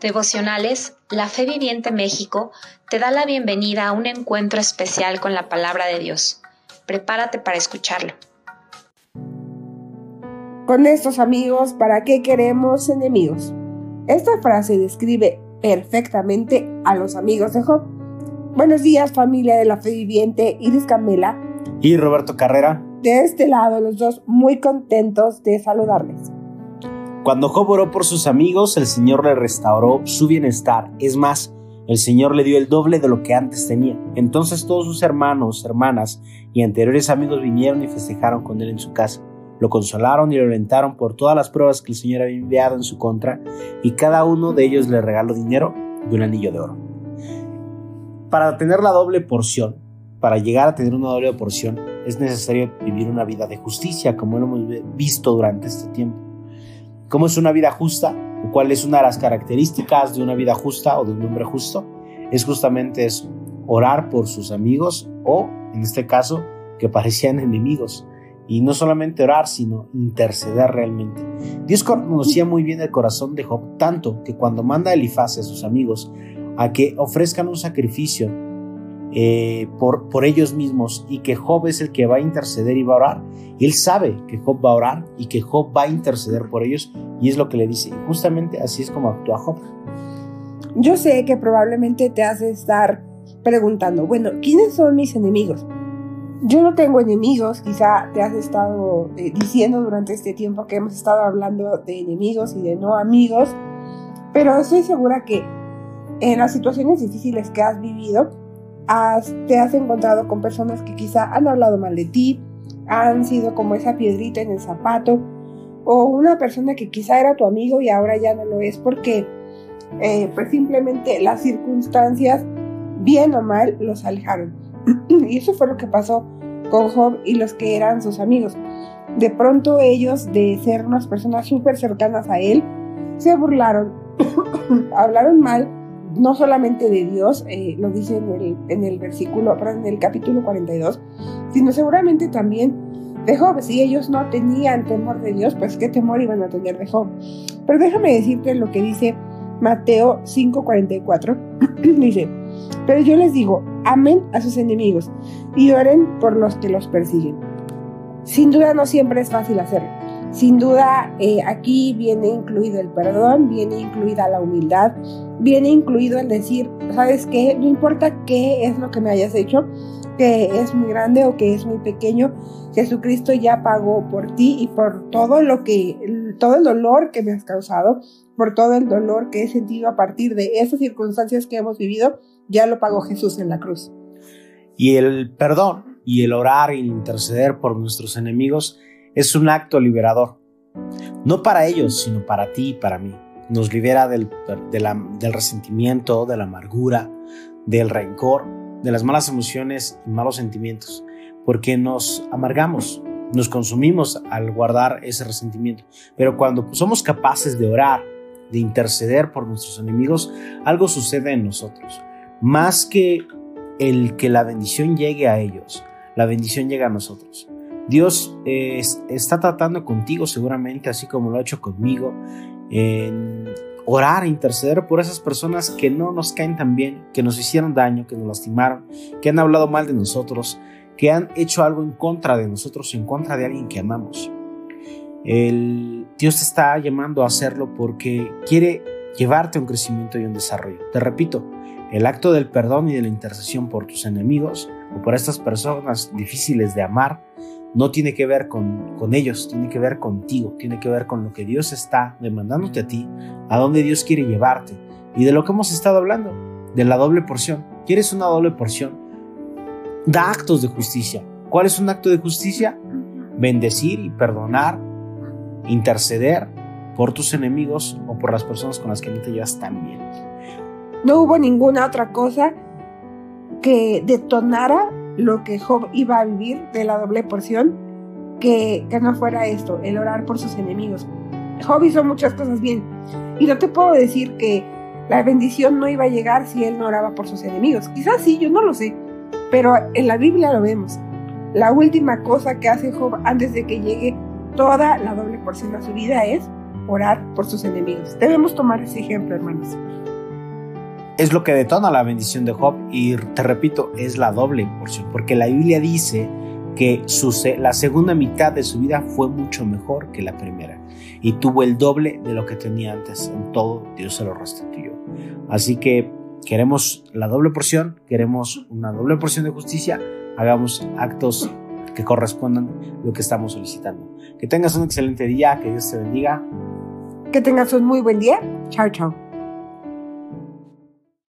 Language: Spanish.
Devocionales, la Fe Viviente México te da la bienvenida a un encuentro especial con la palabra de Dios. Prepárate para escucharlo. Con estos amigos, ¿para qué queremos enemigos? Esta frase describe perfectamente a los amigos de Job. Buenos días familia de la Fe Viviente, Iris Camela y Roberto Carrera. De este lado, los dos muy contentos de saludarles. Cuando Job oró por sus amigos, el Señor le restauró su bienestar. Es más, el Señor le dio el doble de lo que antes tenía. Entonces todos sus hermanos, hermanas y anteriores amigos vinieron y festejaron con él en su casa. Lo consolaron y lo alentaron por todas las pruebas que el Señor había enviado en su contra, y cada uno de ellos le regaló dinero y un anillo de oro. Para tener la doble porción, para llegar a tener una doble porción, es necesario vivir una vida de justicia, como lo hemos visto durante este tiempo. ¿Cómo es una vida justa? ¿Cuál es una de las características de una vida justa o de un hombre justo? Es justamente eso, orar por sus amigos o, en este caso, que parecían enemigos. Y no solamente orar, sino interceder realmente. Dios conocía muy bien el corazón de Job, tanto que cuando manda a Elifaz a sus amigos a que ofrezcan un sacrificio eh, por, por ellos mismos y que Job es el que va a interceder y va a orar. Él sabe que Job va a orar y que Job va a interceder por ellos y es lo que le dice. Y justamente así es como actúa Job. Yo sé que probablemente te hace estar preguntando, bueno, ¿quiénes son mis enemigos? Yo no tengo enemigos, quizá te has estado eh, diciendo durante este tiempo que hemos estado hablando de enemigos y de no amigos, pero estoy segura que en las situaciones difíciles que has vivido, te has encontrado con personas que quizá han hablado mal de ti, han sido como esa piedrita en el zapato, o una persona que quizá era tu amigo y ahora ya no lo es porque eh, pues simplemente las circunstancias, bien o mal, los alejaron. y eso fue lo que pasó con Job y los que eran sus amigos. De pronto ellos, de ser unas personas súper cercanas a él, se burlaron, hablaron mal no solamente de Dios, eh, lo dice en el, en el versículo, en el capítulo 42, sino seguramente también de Job. Si ellos no tenían temor de Dios, pues qué temor iban a tener de Job. Pero déjame decirte lo que dice Mateo 5:44. dice, pero yo les digo, amen a sus enemigos y oren por los que los persiguen. Sin duda no siempre es fácil hacerlo. Sin duda, eh, aquí viene incluido el perdón, viene incluida la humildad, viene incluido el decir, ¿sabes qué? No importa qué es lo que me hayas hecho, que es muy grande o que es muy pequeño, Jesucristo ya pagó por ti y por todo lo que, todo el dolor que me has causado, por todo el dolor que he sentido a partir de esas circunstancias que hemos vivido, ya lo pagó Jesús en la cruz. Y el perdón y el orar y interceder por nuestros enemigos es un acto liberador. No para ellos, sino para ti y para mí. Nos libera del, resentimiento, de la amargura, del rencor, de las malas emociones y malos sentimientos, porque nos amargamos, nos consumimos al guardar ese resentimiento. Pero cuando somos capaces de orar, de interceder por nuestros enemigos, algo sucede en nosotros. Más que el que la bendición llegue a ellos, la bendición llega a nosotros. Dios eh, está tratando contigo seguramente, así como lo ha hecho conmigo, en orar, e interceder por esas personas que no nos caen tan bien, que nos hicieron daño, que nos lastimaron, que han hablado mal de nosotros, que han hecho algo en contra de nosotros, en contra de alguien que amamos. El, Dios te está llamando a hacerlo porque quiere llevarte a un crecimiento y un desarrollo. Te repito, el acto del perdón y de la intercesión por tus enemigos o por estas personas difíciles de amar no tiene que ver con, con, ellos, tiene que ver contigo, tiene que ver con lo que Dios está demandándote a ti, a dónde Dios quiere llevarte y de lo que hemos estado hablando, de la doble porción. ¿Quieres una doble porción? Da actos de justicia. ¿Cuál es un acto de justicia? Bendecir y perdonar, interceder por tus enemigos o por las personas con las que no te llevas tan bien. No hubo ninguna otra cosa que detonara lo que Job iba a vivir de la doble porción, que, que no fuera esto, el orar por sus enemigos. Job hizo muchas cosas bien. Y no te puedo decir que la bendición no iba a llegar si él no oraba por sus enemigos. Quizás sí, yo no lo sé. Pero en la Biblia lo vemos. La última cosa que hace Job antes de que llegue toda la doble porción a su vida es orar por sus enemigos. Debemos tomar ese ejemplo, hermanos. Es lo que detona la bendición de Job y te repito, es la doble porción, porque la Biblia dice que su, la segunda mitad de su vida fue mucho mejor que la primera y tuvo el doble de lo que tenía antes. En todo Dios se lo restituyó. Así que queremos la doble porción, queremos una doble porción de justicia, hagamos actos que correspondan a lo que estamos solicitando. Que tengas un excelente día, que Dios te bendiga. Que tengas un muy buen día. Chao, chao.